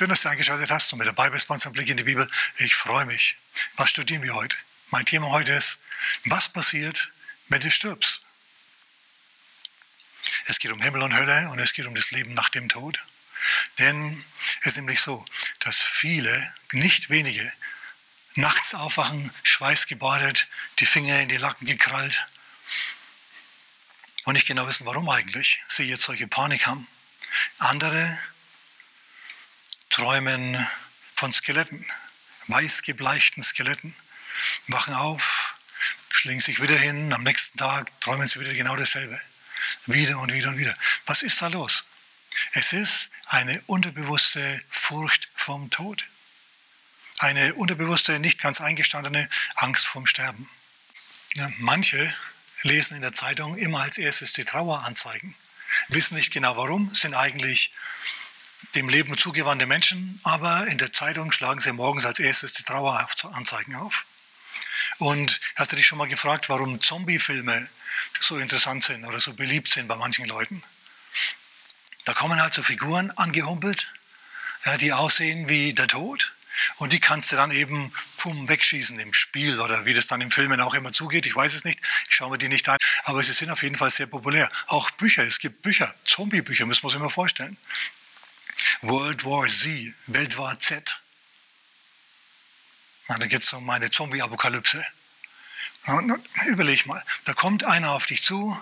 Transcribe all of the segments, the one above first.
Schön, dass du eingeschaltet hast und mit dabei bist bei unserem Blick in die Bibel. Ich freue mich. Was studieren wir heute? Mein Thema heute ist, was passiert, wenn du stirbst? Es geht um Himmel und Hölle und es geht um das Leben nach dem Tod. Denn es ist nämlich so, dass viele, nicht wenige, nachts aufwachen, schweißgebadet, die Finger in die Lacken gekrallt und nicht genau wissen, warum eigentlich sie jetzt solche Panik haben. Andere träumen von Skeletten, weiß gebleichten Skeletten, wachen auf, schlingen sich wieder hin, am nächsten Tag träumen sie wieder genau dasselbe. Wieder und wieder und wieder. Was ist da los? Es ist eine unterbewusste Furcht vom Tod. Eine unterbewusste, nicht ganz eingestandene Angst vom Sterben. Ja, manche lesen in der Zeitung immer als erstes die Traueranzeigen, wissen nicht genau warum, sind eigentlich dem Leben zugewandte Menschen, aber in der Zeitung schlagen sie morgens als erstes die Traueranzeigen auf. Und hast du dich schon mal gefragt, warum Zombie-Filme so interessant sind oder so beliebt sind bei manchen Leuten? Da kommen halt so Figuren angehumpelt, die aussehen wie der Tod. Und die kannst du dann eben pum, wegschießen im Spiel oder wie das dann im Filmen auch immer zugeht. Ich weiß es nicht. Ich schaue mir die nicht an. Aber sie sind auf jeden Fall sehr populär. Auch Bücher. Es gibt Bücher, Zombie-Bücher, müssen wir uns immer vorstellen. World War Z, Weltwar Z. Na, da geht es um eine Zombie-Apokalypse. Überleg mal, da kommt einer auf dich zu,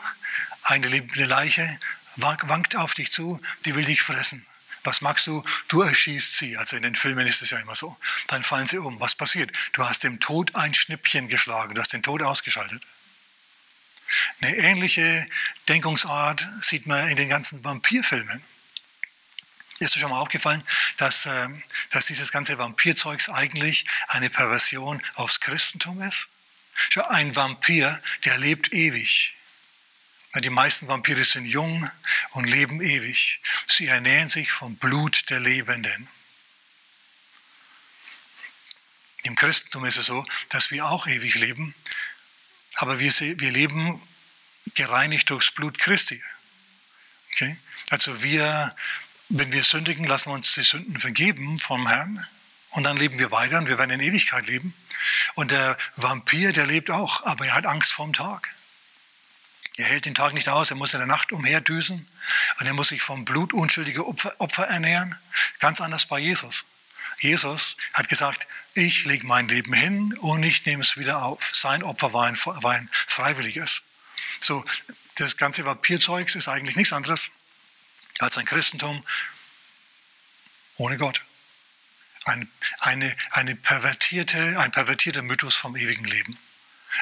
eine lebende Leiche, wankt auf dich zu, die will dich fressen. Was magst du? Du erschießt sie. Also in den Filmen ist es ja immer so. Dann fallen sie um. Was passiert? Du hast dem Tod ein Schnippchen geschlagen. Du hast den Tod ausgeschaltet. Eine ähnliche Denkungsart sieht man in den ganzen Vampirfilmen. Ist schon mal aufgefallen, dass, äh, dass dieses ganze Vampirzeugs eigentlich eine Perversion aufs Christentum ist? Schau, ein Vampir, der lebt ewig. Die meisten Vampire sind jung und leben ewig. Sie ernähren sich vom Blut der Lebenden. Im Christentum ist es so, dass wir auch ewig leben, aber wir, wir leben gereinigt durchs Blut Christi. Okay? Also wir wenn wir sündigen, lassen wir uns die Sünden vergeben vom Herrn und dann leben wir weiter und wir werden in Ewigkeit leben. Und der Vampir, der lebt auch, aber er hat Angst vorm Tag. Er hält den Tag nicht aus, er muss in der Nacht umherdüsen und er muss sich vom Blut unschuldiger Opfer, ernähren. Ganz anders bei Jesus. Jesus hat gesagt, ich lege mein Leben hin und ich nehme es wieder auf. Sein Opfer war ein, war ein freiwilliges. So, das ganze Vampirzeugs ist eigentlich nichts anderes als ein Christentum ohne Gott. Ein, eine, eine pervertierte, ein pervertierter Mythos vom ewigen Leben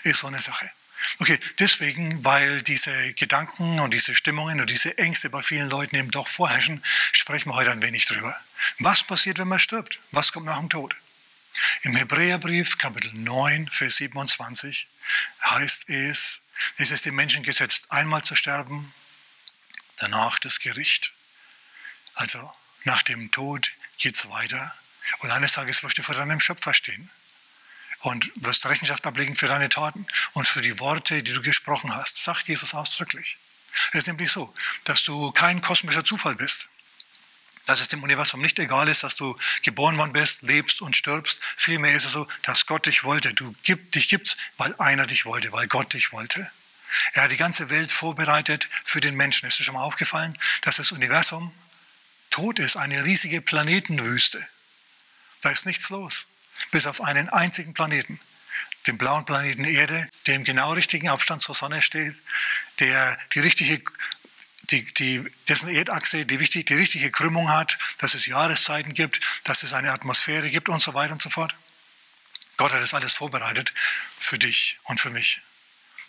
ist so eine Sache. Okay, deswegen, weil diese Gedanken und diese Stimmungen und diese Ängste bei vielen Leuten eben doch vorherrschen, sprechen wir heute ein wenig drüber. Was passiert, wenn man stirbt? Was kommt nach dem Tod? Im Hebräerbrief, Kapitel 9, Vers 27, heißt es, es ist dem Menschen gesetzt, einmal zu sterben danach das Gericht. Also nach dem Tod geht es weiter. Und eines Tages wirst du vor deinem Schöpfer stehen und wirst Rechenschaft ablegen für deine Taten und für die Worte, die du gesprochen hast, sagt Jesus ausdrücklich. Es ist nämlich so, dass du kein kosmischer Zufall bist. Dass es dem Universum nicht egal ist, dass du geboren worden bist, lebst und stirbst. Vielmehr ist es so, dass Gott dich wollte. Du gib, dich gibst, weil einer dich wollte, weil Gott dich wollte. Er hat die ganze Welt vorbereitet für den Menschen. Ist dir schon mal aufgefallen, dass das Universum tot ist, eine riesige Planetenwüste? Da ist nichts los, bis auf einen einzigen Planeten, den blauen Planeten Erde, der im genau richtigen Abstand zur Sonne steht, der die richtige die, die, dessen Erdachse die, wichtig, die richtige Krümmung hat, dass es Jahreszeiten gibt, dass es eine Atmosphäre gibt und so weiter und so fort. Gott hat das alles vorbereitet für dich und für mich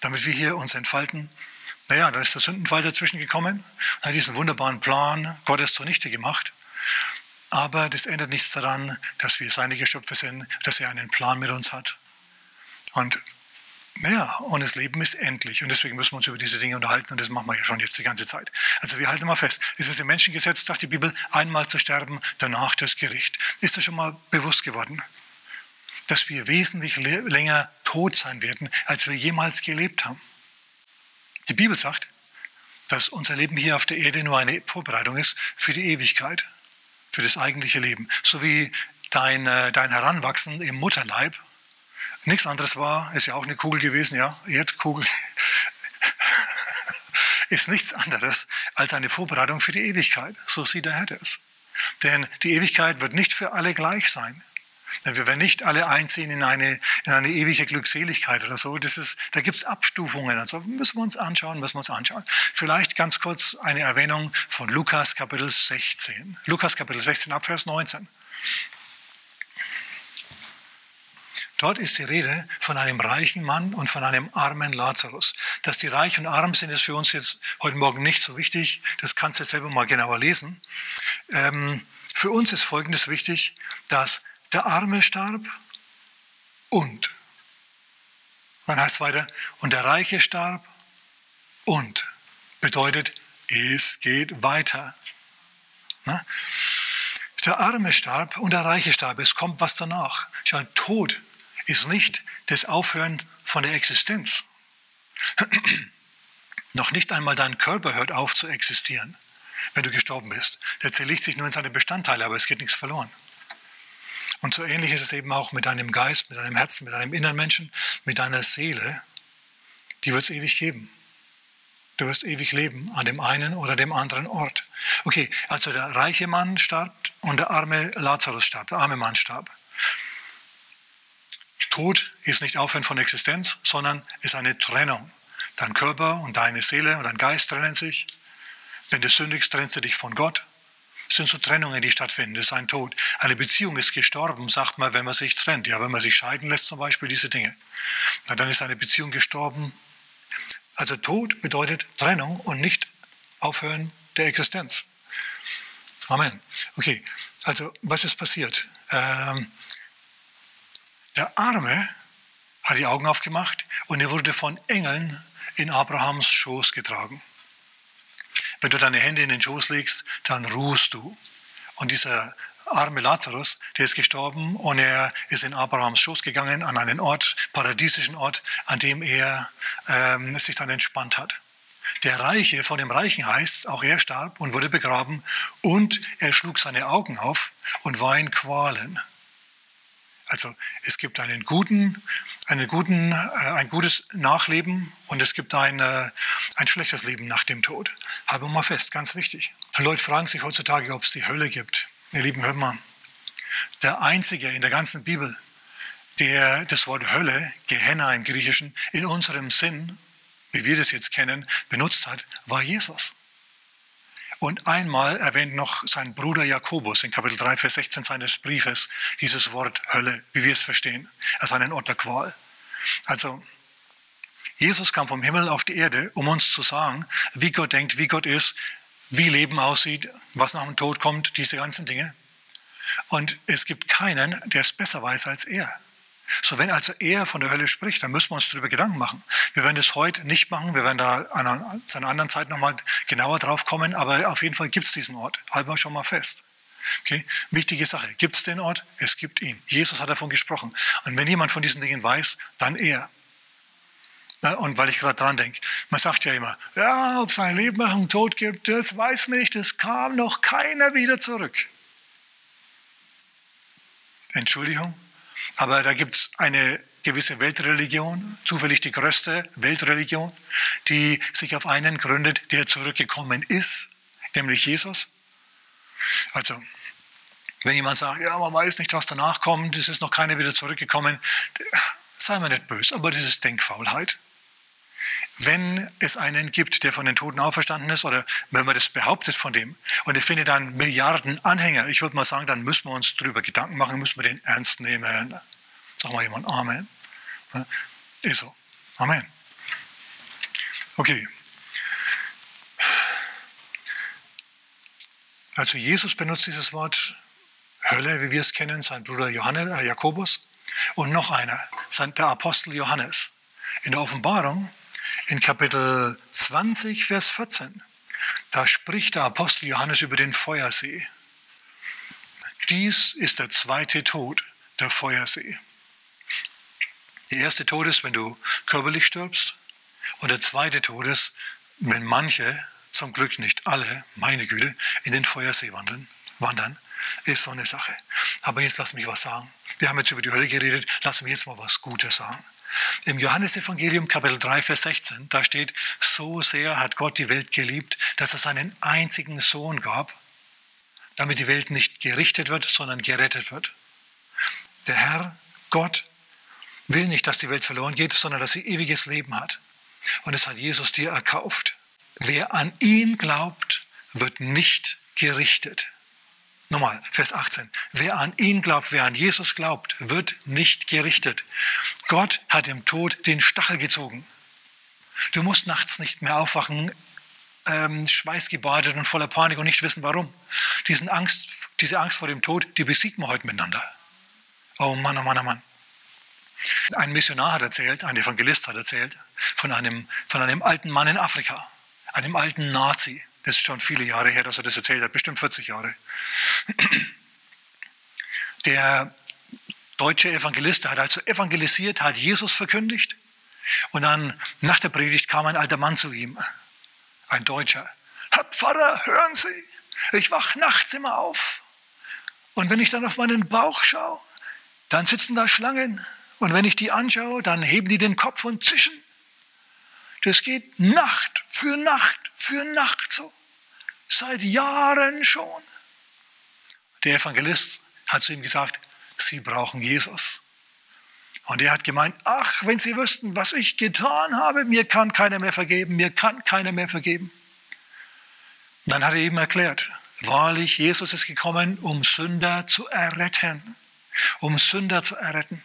damit wir hier uns entfalten. Naja, da ist der Sündenfall dazwischen gekommen, hat diesen wunderbaren Plan Gottes zunichte gemacht. Aber das ändert nichts daran, dass wir seine Geschöpfe sind, dass er einen Plan mit uns hat. Und naja, und das Leben ist endlich. Und deswegen müssen wir uns über diese Dinge unterhalten. Und das machen wir ja schon jetzt die ganze Zeit. Also wir halten mal fest. Es ist im Menschengesetz, sagt die Bibel, einmal zu sterben, danach das Gericht. Ist das schon mal bewusst geworden? Dass wir wesentlich länger tot sein werden, als wir jemals gelebt haben. Die Bibel sagt, dass unser Leben hier auf der Erde nur eine Vorbereitung ist für die Ewigkeit, für das eigentliche Leben. So wie dein, äh, dein Heranwachsen im Mutterleib nichts anderes war, ist ja auch eine Kugel gewesen, ja, Erdkugel, ist nichts anderes als eine Vorbereitung für die Ewigkeit. So sieht der Herr das. Denn die Ewigkeit wird nicht für alle gleich sein. Wir werden nicht alle einziehen in eine, in eine ewige Glückseligkeit oder so. Das ist, da gibt es Abstufungen und so. Müssen wir uns anschauen, müssen wir uns anschauen. Vielleicht ganz kurz eine Erwähnung von Lukas Kapitel 16. Lukas Kapitel 16 ab Vers 19. Dort ist die Rede von einem reichen Mann und von einem armen Lazarus. Dass die reich und arm sind, ist für uns jetzt heute Morgen nicht so wichtig. Das kannst du jetzt selber mal genauer lesen. Ähm, für uns ist Folgendes wichtig, dass der Arme starb und. Dann heißt es weiter, und der Reiche starb und. Bedeutet, es geht weiter. Na? Der Arme starb und der Reiche starb. Es kommt was danach. Schau, Tod ist nicht das Aufhören von der Existenz. Noch nicht einmal dein Körper hört auf zu existieren, wenn du gestorben bist. Der zerlegt sich nur in seine Bestandteile, aber es geht nichts verloren. Und so ähnlich ist es eben auch mit deinem Geist, mit deinem Herzen, mit deinem inneren Menschen, mit deiner Seele. Die wird es ewig geben. Du wirst ewig leben an dem einen oder dem anderen Ort. Okay, also der reiche Mann starb und der arme Lazarus starb, der arme Mann starb. Tod ist nicht Aufhören von Existenz, sondern ist eine Trennung. Dein Körper und deine Seele und dein Geist trennen sich. Wenn du sündigst, trennst du dich von Gott. Sind so Trennungen, die stattfinden. Das ist ein Tod. Eine Beziehung ist gestorben, sagt man, wenn man sich trennt. Ja, wenn man sich scheiden lässt zum Beispiel, diese Dinge. Na, dann ist eine Beziehung gestorben. Also Tod bedeutet Trennung und nicht Aufhören der Existenz. Amen. Okay, also was ist passiert? Ähm, der Arme hat die Augen aufgemacht und er wurde von Engeln in Abrahams Schoß getragen. Wenn du deine Hände in den Schoß legst, dann ruhst du. Und dieser arme Lazarus, der ist gestorben und er ist in Abrahams Schoß gegangen an einen Ort, paradiesischen Ort, an dem er ähm, sich dann entspannt hat. Der Reiche, von dem Reichen heißt, auch er starb und wurde begraben und er schlug seine Augen auf und war in Qualen. Also es gibt einen guten, einen guten, äh, ein gutes Nachleben und es gibt ein, äh, ein schlechtes Leben nach dem Tod. Wir mal fest, ganz wichtig. Leute fragen sich heutzutage, ob es die Hölle gibt. Ihr Lieben, hört mal. Der einzige in der ganzen Bibel, der das Wort Hölle, Gehenna im Griechischen, in unserem Sinn, wie wir das jetzt kennen, benutzt hat, war Jesus. Und einmal erwähnt noch sein Bruder Jakobus in Kapitel 3, Vers 16 seines Briefes dieses Wort Hölle, wie wir es verstehen, als einen Ort der Qual. Also, Jesus kam vom Himmel auf die Erde, um uns zu sagen, wie Gott denkt, wie Gott ist, wie Leben aussieht, was nach dem Tod kommt, diese ganzen Dinge. Und es gibt keinen, der es besser weiß als er. So, wenn also er von der Hölle spricht, dann müssen wir uns darüber Gedanken machen. Wir werden das heute nicht machen, wir werden da an zu einer anderen Zeit nochmal genauer drauf kommen, aber auf jeden Fall gibt es diesen Ort. Halten wir schon mal fest. Okay? Wichtige Sache. Gibt es den Ort? Es gibt ihn. Jesus hat davon gesprochen. Und wenn jemand von diesen Dingen weiß, dann er. Und weil ich gerade dran denke, man sagt ja immer, ja, ob es ein Leben nach dem Tod gibt, das weiß nicht, es kam noch keiner wieder zurück. Entschuldigung, aber da gibt es eine gewisse Weltreligion, zufällig die größte Weltreligion, die sich auf einen gründet, der zurückgekommen ist, nämlich Jesus. Also, wenn jemand sagt, ja, man weiß nicht, was danach kommt, es ist noch keiner wieder zurückgekommen, sei mir nicht böse, aber das ist Denkfaulheit wenn es einen gibt, der von den Toten auferstanden ist, oder wenn man das behauptet von dem, und er findet dann Milliarden Anhänger, ich würde mal sagen, dann müssen wir uns darüber Gedanken machen, müssen wir den ernst nehmen. Sag mal jemand Amen. Ist so. Amen. Okay. Also Jesus benutzt dieses Wort Hölle, wie wir es kennen, sein Bruder Johannes, äh Jakobus und noch einer, der Apostel Johannes. In der Offenbarung in Kapitel 20, Vers 14, da spricht der Apostel Johannes über den Feuersee. Dies ist der zweite Tod, der Feuersee. Der erste Tod ist, wenn du körperlich stirbst. Und der zweite Tod ist, wenn manche, zum Glück nicht alle, meine Güte, in den Feuersee wandeln, wandern. ist so eine Sache. Aber jetzt lass mich was sagen. Wir haben jetzt über die Hölle geredet, lass mich jetzt mal was Gutes sagen. Im Johannesevangelium Kapitel 3, Vers 16, da steht, so sehr hat Gott die Welt geliebt, dass er seinen einzigen Sohn gab, damit die Welt nicht gerichtet wird, sondern gerettet wird. Der Herr, Gott, will nicht, dass die Welt verloren geht, sondern dass sie ewiges Leben hat. Und es hat Jesus dir erkauft. Wer an ihn glaubt, wird nicht gerichtet. Nochmal, Vers 18. Wer an ihn glaubt, wer an Jesus glaubt, wird nicht gerichtet. Gott hat im Tod den Stachel gezogen. Du musst nachts nicht mehr aufwachen, ähm, schweißgebadet und voller Panik und nicht wissen warum. Diesen Angst, diese Angst vor dem Tod, die besiegen wir heute miteinander. Oh Mann, oh Mann, oh Mann. Ein Missionar hat erzählt, ein Evangelist hat erzählt von einem, von einem alten Mann in Afrika, einem alten Nazi. Das ist schon viele Jahre her, dass er das erzählt hat, bestimmt 40 Jahre. Der deutsche Evangelist der hat also evangelisiert, hat Jesus verkündigt. Und dann nach der Predigt kam ein alter Mann zu ihm, ein Deutscher. Herr Pfarrer, hören Sie, ich wach nachts immer auf. Und wenn ich dann auf meinen Bauch schaue, dann sitzen da Schlangen. Und wenn ich die anschaue, dann heben die den Kopf und zischen. Das geht Nacht für Nacht für Nacht so. Seit Jahren schon. Der Evangelist hat zu ihm gesagt, Sie brauchen Jesus. Und er hat gemeint, ach, wenn Sie wüssten, was ich getan habe, mir kann keiner mehr vergeben, mir kann keiner mehr vergeben. Und dann hat er ihm erklärt, wahrlich, Jesus ist gekommen, um Sünder zu erretten, um Sünder zu erretten.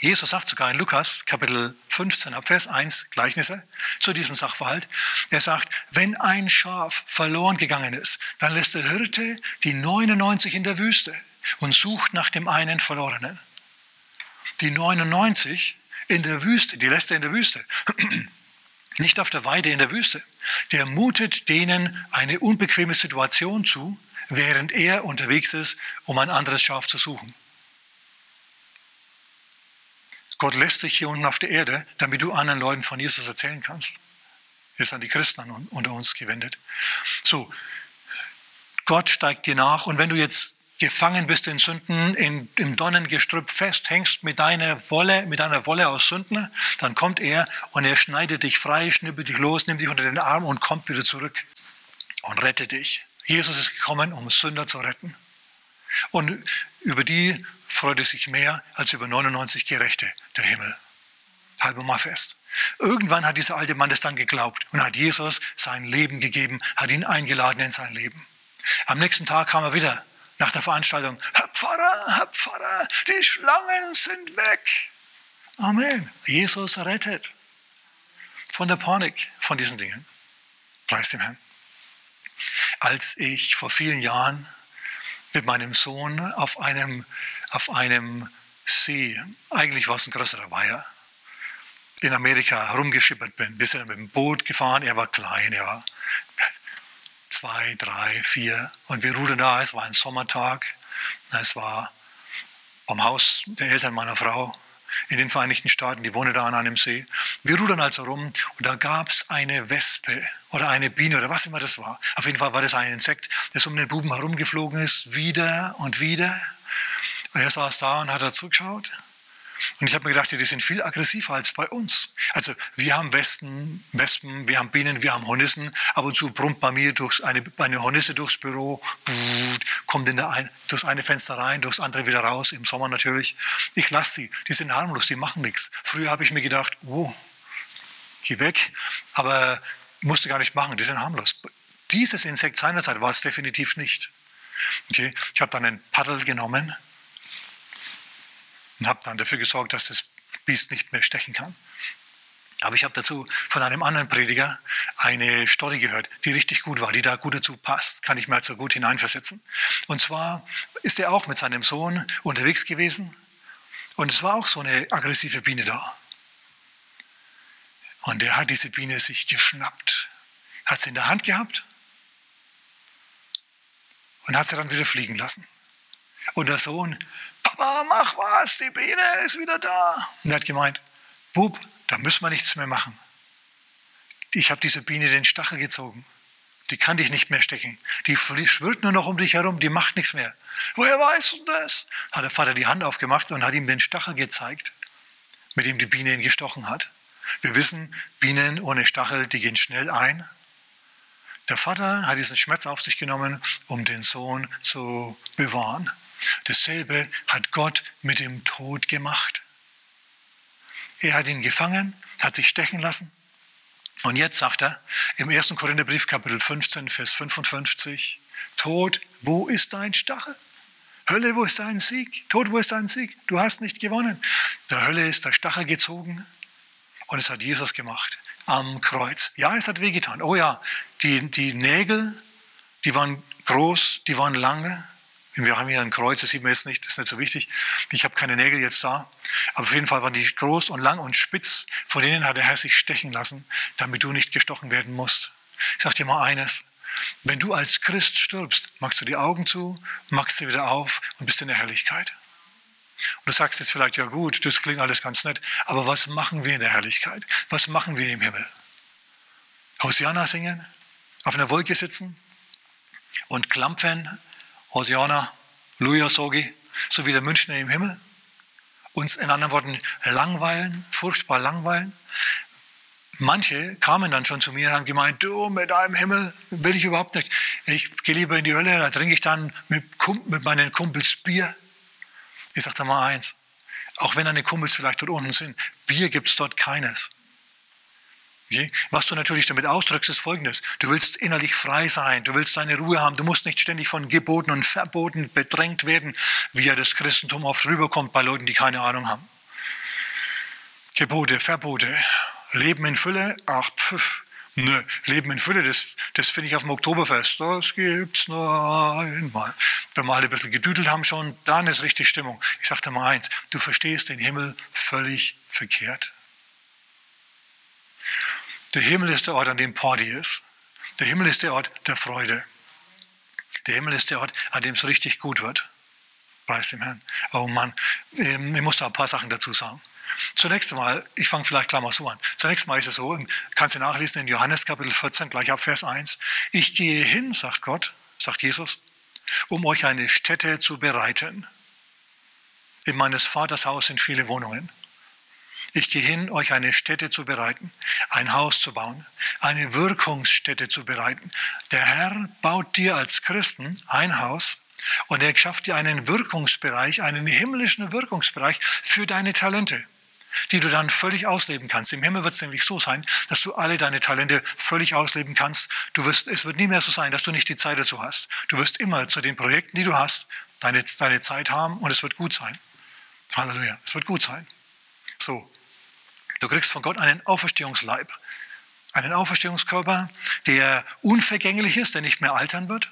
Jesus sagt sogar in Lukas Kapitel 15 ab Vers 1 Gleichnisse zu diesem Sachverhalt. Er sagt, wenn ein Schaf verloren gegangen ist, dann lässt der Hirte die 99 in der Wüste und sucht nach dem einen Verlorenen. Die 99 in der Wüste, die lässt er in der Wüste. Nicht auf der Weide in der Wüste. Der mutet denen eine unbequeme Situation zu, während er unterwegs ist, um ein anderes Schaf zu suchen. Gott lässt dich hier unten auf der Erde, damit du anderen Leuten von Jesus erzählen kannst. Ist an die Christen unter uns gewendet. So, Gott steigt dir nach und wenn du jetzt gefangen bist in Sünden, in, im Donnengestrüpp festhängst mit deiner Wolle, mit deiner Wolle aus Sünden, dann kommt er und er schneidet dich frei, schnippelt dich los, nimmt dich unter den Arm und kommt wieder zurück und rettet dich. Jesus ist gekommen, um Sünder zu retten. Und über die freut es sich mehr als über 99 Gerechte, der Himmel. Halbe mal fest. Irgendwann hat dieser alte Mann das dann geglaubt und hat Jesus sein Leben gegeben, hat ihn eingeladen in sein Leben. Am nächsten Tag kam er wieder nach der Veranstaltung. Herr Pfarrer, Herr Pfarrer, die Schlangen sind weg. Amen. Jesus rettet. Von der Panik, von diesen Dingen. Preis dem Herrn. Als ich vor vielen Jahren mit meinem Sohn auf einem auf einem See, eigentlich war es ein größerer Weiher, in Amerika herumgeschippert bin. Wir sind mit dem Boot gefahren, er war klein, er war zwei, drei, vier. Und wir rudern da, es war ein Sommertag, es war am Haus der Eltern meiner Frau in den Vereinigten Staaten, die wohnen da an einem See. Wir rudern also rum und da gab es eine Wespe oder eine Biene oder was immer das war. Auf jeden Fall war das ein Insekt, das um den Buben herumgeflogen ist, wieder und wieder. Und er saß da und hat da zugeschaut. Und ich habe mir gedacht, die sind viel aggressiver als bei uns. Also wir haben Westen, Wespen, wir haben Bienen, wir haben Hornissen. Ab und zu brummt bei mir durchs eine, eine Hornisse durchs Büro, kommt in der ein, durchs eine Fenster rein, durchs andere wieder raus, im Sommer natürlich. Ich lasse sie, die sind harmlos, die machen nichts. Früher habe ich mir gedacht, oh, geh weg, aber musste gar nicht machen, die sind harmlos. Dieses Insekt seinerzeit war es definitiv nicht. Okay? Ich habe dann ein Paddel genommen, und habe dann dafür gesorgt, dass das Biest nicht mehr stechen kann. Aber ich habe dazu von einem anderen Prediger eine Story gehört, die richtig gut war, die da gut dazu passt, kann ich mir also gut hineinversetzen. Und zwar ist er auch mit seinem Sohn unterwegs gewesen und es war auch so eine aggressive Biene da. Und er hat diese Biene sich geschnappt, hat sie in der Hand gehabt und hat sie dann wieder fliegen lassen. Und der Sohn Papa, mach was, die Biene ist wieder da. Und er hat gemeint, Bub, da müssen wir nichts mehr machen. Ich habe diese Biene den Stachel gezogen. Die kann dich nicht mehr stecken. Die schwirrt nur noch um dich herum, die macht nichts mehr. Woher weißt du das? Hat der Vater die Hand aufgemacht und hat ihm den Stachel gezeigt, mit dem die Biene ihn gestochen hat. Wir wissen, Bienen ohne Stachel, die gehen schnell ein. Der Vater hat diesen Schmerz auf sich genommen, um den Sohn zu bewahren. Dasselbe hat Gott mit dem Tod gemacht. Er hat ihn gefangen, hat sich stechen lassen. Und jetzt sagt er im 1. Korintherbrief Kapitel 15, Vers 55, Tod, wo ist dein Stachel? Hölle, wo ist dein Sieg? Tod, wo ist dein Sieg? Du hast nicht gewonnen. Der Hölle ist der Stachel gezogen und es hat Jesus gemacht am Kreuz. Ja, es hat wehgetan. Oh ja, die, die Nägel, die waren groß, die waren lange. Wir haben hier ein Kreuz, das sieht man jetzt nicht, das ist nicht so wichtig. Ich habe keine Nägel jetzt da. Aber auf jeden Fall waren die groß und lang und spitz. Vor denen hat der Herr sich stechen lassen, damit du nicht gestochen werden musst. Ich sage dir mal eines. Wenn du als Christ stirbst, machst du die Augen zu, machst sie wieder auf und bist in der Herrlichkeit. Und du sagst jetzt vielleicht, ja gut, das klingt alles ganz nett, aber was machen wir in der Herrlichkeit? Was machen wir im Himmel? Hosianna singen, auf einer Wolke sitzen und klampfen, Hosianna, Luja Sogi, so wie der Münchner im Himmel? Uns in anderen Worten langweilen, furchtbar langweilen? Manche kamen dann schon zu mir und haben gemeint, du mit deinem Himmel will ich überhaupt nicht. Ich gehe lieber in die Hölle, da trinke ich dann mit, mit meinen Kumpels Bier. Ich sage mal eins, auch wenn deine Kumpels vielleicht dort unten sind, Bier gibt es dort keines. Was du natürlich damit ausdrückst, ist folgendes. Du willst innerlich frei sein, du willst deine Ruhe haben, du musst nicht ständig von Geboten und Verboten bedrängt werden, wie ja das Christentum oft rüberkommt bei Leuten, die keine Ahnung haben. Gebote, Verbote, Leben in Fülle, ach pfiff. Nö, Leben in Fülle, das, das finde ich auf dem Oktoberfest. Das gibt's nur einmal. Wenn wir alle ein bisschen gedüdelt haben schon, dann ist richtig Stimmung. Ich dir mal eins, du verstehst den Himmel völlig verkehrt. Der Himmel ist der Ort, an dem Party ist. Der Himmel ist der Ort der Freude. Der Himmel ist der Ort, an dem es richtig gut wird. Preis dem Herrn. Oh Mann, ähm, ich muss da ein paar Sachen dazu sagen. Zunächst einmal, ich fange vielleicht gleich mal so an. Zunächst einmal ist es so, kannst du nachlesen in Johannes Kapitel 14, gleich ab Vers 1. Ich gehe hin, sagt Gott, sagt Jesus, um euch eine Stätte zu bereiten. In meines Vaters Haus sind viele Wohnungen. Ich gehe hin, euch eine Stätte zu bereiten, ein Haus zu bauen, eine Wirkungsstätte zu bereiten. Der Herr baut dir als Christen ein Haus und er schafft dir einen Wirkungsbereich, einen himmlischen Wirkungsbereich für deine Talente die du dann völlig ausleben kannst. Im Himmel wird es nämlich so sein, dass du alle deine Talente völlig ausleben kannst. Du wirst, es wird nie mehr so sein, dass du nicht die Zeit dazu hast. Du wirst immer zu den Projekten, die du hast, deine, deine Zeit haben und es wird gut sein. Halleluja, es wird gut sein. So, du kriegst von Gott einen Auferstehungsleib, einen Auferstehungskörper, der unvergänglich ist, der nicht mehr altern wird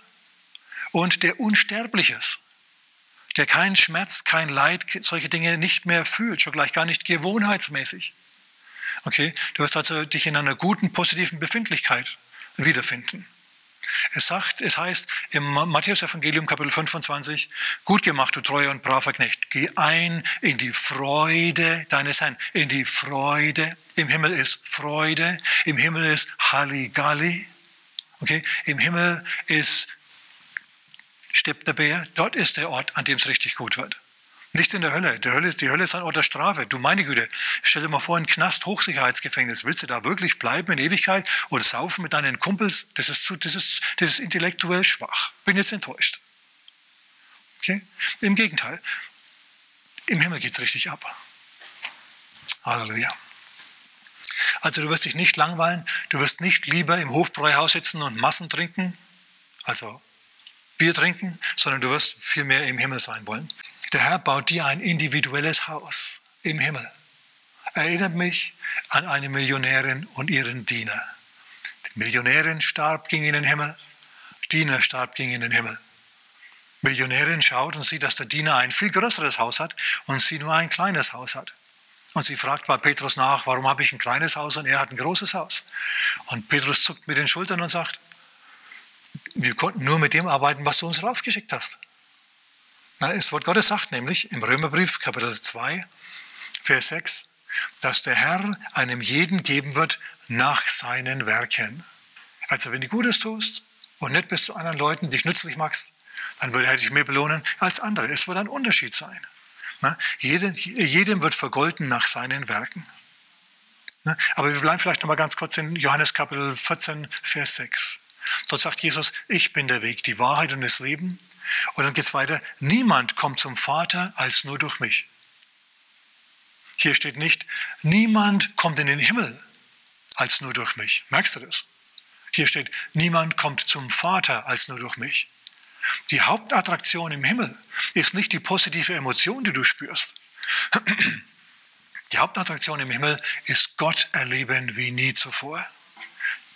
und der unsterblich ist der keinen Schmerz, kein Leid, solche Dinge nicht mehr fühlt, schon gleich gar nicht gewohnheitsmäßig. Okay, du wirst also dich in einer guten, positiven Befindlichkeit wiederfinden. Es sagt, es heißt im Matthäus Evangelium Kapitel 25, gut gemacht, du treuer und braver Knecht. Geh ein in die Freude deines Herrn, in die Freude. Im Himmel ist Freude, im Himmel ist Halligalli. Okay, im Himmel ist stirbt der Bär, dort ist der Ort, an dem es richtig gut wird. Nicht in der Hölle. Die Hölle ist, die Hölle ist ein Ort der Strafe. Du meine Güte, stell dir mal vor, ein Knast, Hochsicherheitsgefängnis. Willst du da wirklich bleiben in Ewigkeit oder saufen mit deinen Kumpels? Das ist, zu, das ist, das ist intellektuell schwach. Bin jetzt enttäuscht. Okay? Im Gegenteil. Im Himmel geht es richtig ab. Halleluja. Also du wirst dich nicht langweilen, du wirst nicht lieber im Hofbräuhaus sitzen und Massen trinken, also Bier trinken, sondern du wirst viel mehr im Himmel sein wollen. Der Herr baut dir ein individuelles Haus im Himmel. Erinnert mich an eine Millionärin und ihren Diener. Die Millionärin starb, ging in den Himmel. Diener starb, ging in den Himmel. Millionärin schaut und sieht, dass der Diener ein viel größeres Haus hat und sie nur ein kleines Haus hat. Und sie fragt bei Petrus nach, warum habe ich ein kleines Haus und er hat ein großes Haus? Und Petrus zuckt mit den Schultern und sagt, wir konnten nur mit dem arbeiten, was du uns raufgeschickt hast. Das Wort Gottes sagt nämlich im Römerbrief, Kapitel 2, Vers 6, dass der Herr einem jeden geben wird nach seinen Werken. Also wenn du Gutes tust, und nett bist zu anderen Leuten, dich nützlich machst, dann würde er dich mehr belohnen als andere. Es wird ein Unterschied sein. Jedem, wird vergolten nach seinen Werken. Aber wir bleiben vielleicht noch mal ganz kurz in Johannes Kapitel 14, Vers 6. Dort sagt Jesus, ich bin der Weg, die Wahrheit und das Leben. Und dann geht es weiter, niemand kommt zum Vater als nur durch mich. Hier steht nicht, niemand kommt in den Himmel als nur durch mich. Merkst du das? Hier steht, niemand kommt zum Vater als nur durch mich. Die Hauptattraktion im Himmel ist nicht die positive Emotion, die du spürst. Die Hauptattraktion im Himmel ist Gott erleben wie nie zuvor.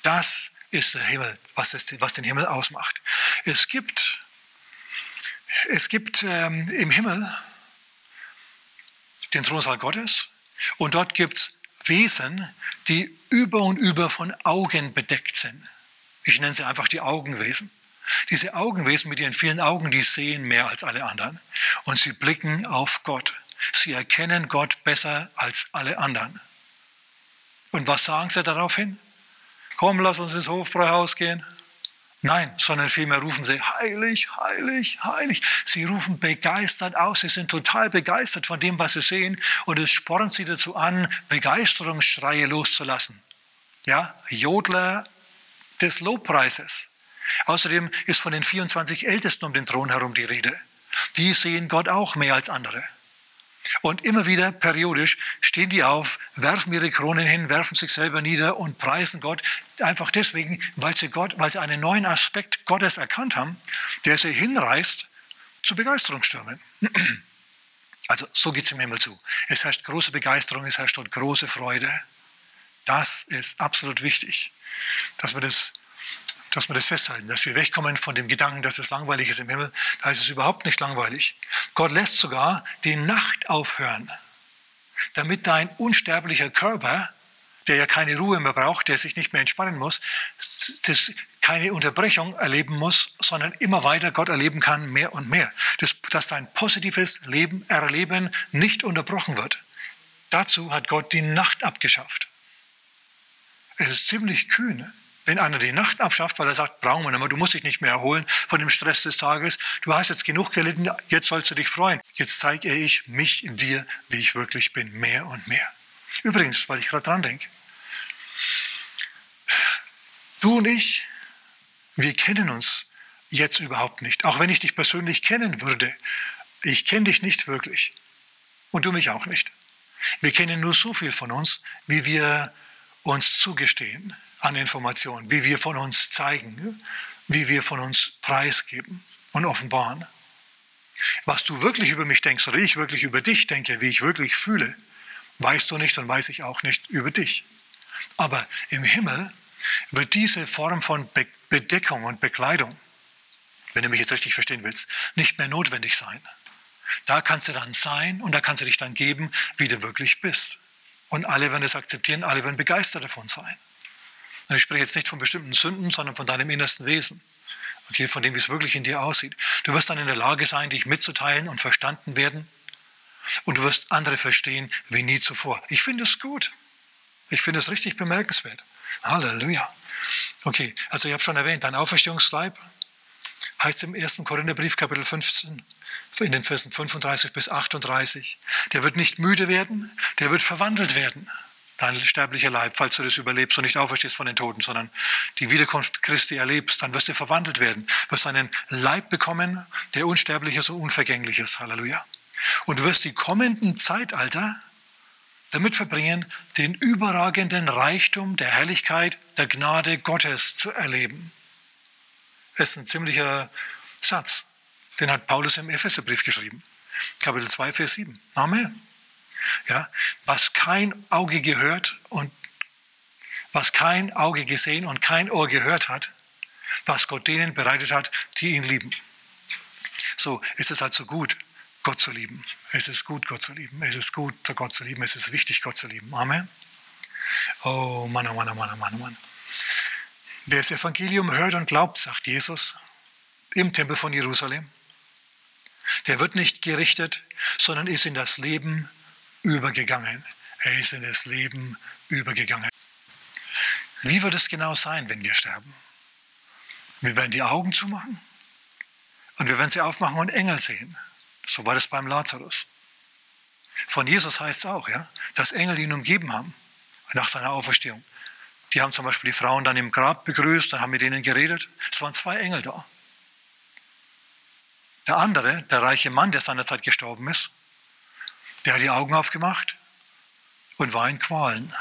Das ist der Himmel, was, den Himmel ausmacht. Es gibt, es gibt ähm, im Himmel den Thronsaal Gottes und dort gibt es Wesen, die über und über von Augen bedeckt sind. Ich nenne sie einfach die Augenwesen. Diese Augenwesen mit ihren vielen Augen, die sehen mehr als alle anderen. Und sie blicken auf Gott. Sie erkennen Gott besser als alle anderen. Und was sagen sie daraufhin? Komm, lass uns ins Hofbräuhaus gehen. Nein, sondern vielmehr rufen sie heilig, heilig, heilig. Sie rufen begeistert aus. Sie sind total begeistert von dem, was sie sehen. Und es spornt sie dazu an, Begeisterungsschreie loszulassen. Ja, Jodler des Lobpreises. Außerdem ist von den 24 Ältesten um den Thron herum die Rede. Die sehen Gott auch mehr als andere. Und immer wieder periodisch stehen die auf, werfen ihre Kronen hin, werfen sich selber nieder und preisen Gott. Einfach deswegen, weil sie Gott, weil sie einen neuen Aspekt Gottes erkannt haben, der sie hinreißt zu Begeisterungsstürmen. Also so geht es im Himmel zu. Es herrscht große Begeisterung, es herrscht dort große Freude. Das ist absolut wichtig, dass wir das dass wir das festhalten, dass wir wegkommen von dem Gedanken, dass es langweilig ist im Himmel. Da ist es überhaupt nicht langweilig. Gott lässt sogar die Nacht aufhören, damit dein unsterblicher Körper, der ja keine Ruhe mehr braucht, der sich nicht mehr entspannen muss, das keine Unterbrechung erleben muss, sondern immer weiter Gott erleben kann, mehr und mehr. Das, dass dein positives Leben, Erleben nicht unterbrochen wird. Dazu hat Gott die Nacht abgeschafft. Es ist ziemlich kühn, wenn einer die Nacht abschafft, weil er sagt, brauchen wir nicht mehr, du musst dich nicht mehr erholen von dem Stress des Tages, du hast jetzt genug gelitten, jetzt sollst du dich freuen. Jetzt zeige ich mich dir, wie ich wirklich bin, mehr und mehr. Übrigens, weil ich gerade dran denke, du und ich, wir kennen uns jetzt überhaupt nicht. Auch wenn ich dich persönlich kennen würde, ich kenne dich nicht wirklich. Und du mich auch nicht. Wir kennen nur so viel von uns, wie wir uns zugestehen an Informationen, wie wir von uns zeigen, wie wir von uns preisgeben und offenbaren. Was du wirklich über mich denkst oder ich wirklich über dich denke, wie ich wirklich fühle, weißt du nicht und weiß ich auch nicht über dich. Aber im Himmel wird diese Form von Bedeckung und Bekleidung, wenn du mich jetzt richtig verstehen willst, nicht mehr notwendig sein. Da kannst du dann sein und da kannst du dich dann geben, wie du wirklich bist. Und alle werden es akzeptieren, alle werden begeistert davon sein. Und ich spreche jetzt nicht von bestimmten Sünden, sondern von deinem innersten Wesen. Okay, von dem, wie es wirklich in dir aussieht. Du wirst dann in der Lage sein, dich mitzuteilen und verstanden werden. Und du wirst andere verstehen wie nie zuvor. Ich finde es gut. Ich finde es richtig bemerkenswert. Halleluja. Okay, also ich habe schon erwähnt, dein Auferstehungsleib heißt im 1. Korintherbrief Kapitel 15 in den Versen 35 bis 38. Der wird nicht müde werden, der wird verwandelt werden dein sterblicher Leib, falls du das überlebst und nicht auferstehst von den Toten, sondern die Wiederkunft Christi erlebst, dann wirst du verwandelt werden, wirst einen Leib bekommen, der unsterblich ist und unvergänglich ist. Halleluja. Und du wirst die kommenden Zeitalter damit verbringen, den überragenden Reichtum der Herrlichkeit, der Gnade Gottes zu erleben. Das ist ein ziemlicher Satz. Den hat Paulus im Epheserbrief geschrieben. Kapitel 2, Vers 7. Amen. Ja, was kein Auge gehört und was kein Auge gesehen und kein Ohr gehört hat, was Gott denen bereitet hat, die ihn lieben. So ist es also gut, Gott zu lieben. Es ist gut, Gott zu lieben. Es ist gut, Gott zu lieben. Es ist wichtig, Gott zu lieben. Amen. Oh Mann, oh Mann, oh Mann, oh Mann, oh Mann. Wer das Evangelium hört und glaubt, sagt Jesus im Tempel von Jerusalem, der wird nicht gerichtet, sondern ist in das Leben übergegangen. Er ist in das Leben übergegangen. Wie wird es genau sein, wenn wir sterben? Wir werden die Augen zumachen und wir werden sie aufmachen und Engel sehen. So war das beim Lazarus. Von Jesus heißt es auch, ja, dass Engel ihn umgeben haben nach seiner Auferstehung. Die haben zum Beispiel die Frauen dann im Grab begrüßt, dann haben mit ihnen geredet. Es waren zwei Engel da. Der andere, der reiche Mann, der seinerzeit gestorben ist, der hat die Augen aufgemacht und war in Qualen.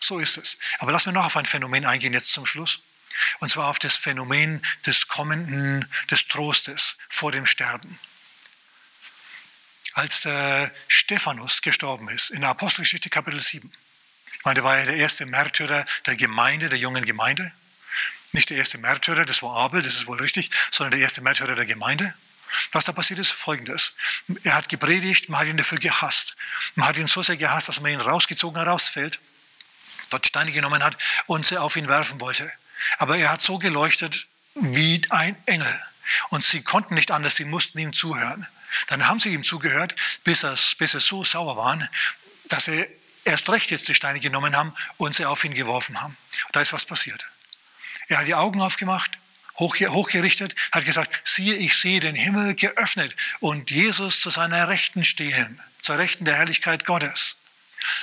So ist es. Aber lass mir noch auf ein Phänomen eingehen jetzt zum Schluss. Und zwar auf das Phänomen des kommenden, des Trostes vor dem Sterben. Als der Stephanus gestorben ist, in der Apostelgeschichte Kapitel 7, ich meine, der war ja der erste Märtyrer der Gemeinde, der jungen Gemeinde. Nicht der erste Märtyrer, das war Abel, das ist wohl richtig, sondern der erste Märtyrer der Gemeinde. Was da passiert ist, folgendes. Er hat gepredigt, man hat ihn dafür gehasst. Man hat ihn so sehr gehasst, dass man ihn rausgezogen herausfällt, dort Steine genommen hat und sie auf ihn werfen wollte. Aber er hat so geleuchtet wie ein Engel. Und sie konnten nicht anders, sie mussten ihm zuhören. Dann haben sie ihm zugehört, bis, es, bis es so sauer waren, dass sie erst recht jetzt die Steine genommen haben und sie auf ihn geworfen haben. Da ist was passiert. Er hat die Augen aufgemacht, hochgerichtet, hat gesagt, siehe, ich sehe den Himmel geöffnet und Jesus zu seiner Rechten stehen, zur Rechten der Herrlichkeit Gottes.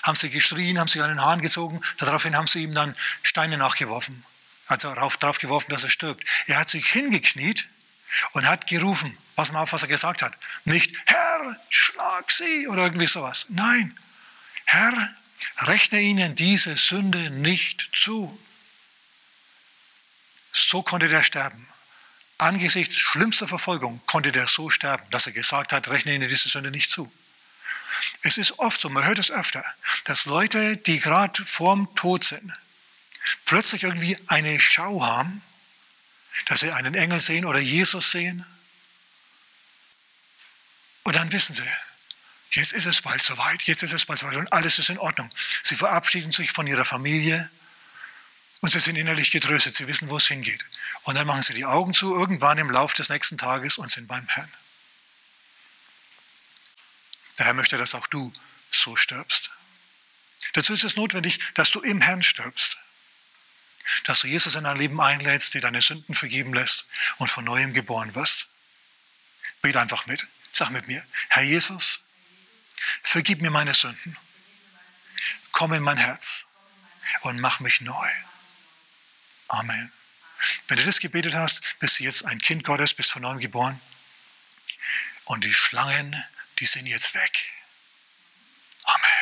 Haben sie geschrien, haben sich an den Haaren gezogen, daraufhin haben sie ihm dann Steine nachgeworfen also darauf geworfen, dass er stirbt. Er hat sich hingekniet und hat gerufen, pass mal auf, was er gesagt hat. Nicht, Herr, schlag sie oder irgendwie sowas. Nein, Herr, rechne ihnen diese Sünde nicht zu. So konnte der sterben. Angesichts schlimmster Verfolgung konnte der so sterben, dass er gesagt hat, rechne ihnen diese Sünde nicht zu. Es ist oft so, man hört es öfter, dass Leute, die gerade vorm Tod sind, plötzlich irgendwie eine Schau haben, dass sie einen Engel sehen oder Jesus sehen. Und dann wissen sie, jetzt ist es bald soweit, jetzt ist es bald soweit und alles ist in Ordnung. Sie verabschieden sich von ihrer Familie und sie sind innerlich getröstet, sie wissen, wo es hingeht. Und dann machen sie die Augen zu, irgendwann im Lauf des nächsten Tages und sind beim Herrn. Der Herr möchte, dass auch du so stirbst. Dazu ist es notwendig, dass du im Herrn stirbst dass du Jesus in dein Leben einlädst, dir deine Sünden vergeben lässt und von neuem geboren wirst. Bet einfach mit. Sag mit mir, Herr Jesus, vergib mir meine Sünden. Komm in mein Herz und mach mich neu. Amen. Wenn du das gebetet hast, bist du jetzt ein Kind Gottes, bist von neuem geboren. Und die Schlangen, die sind jetzt weg. Amen.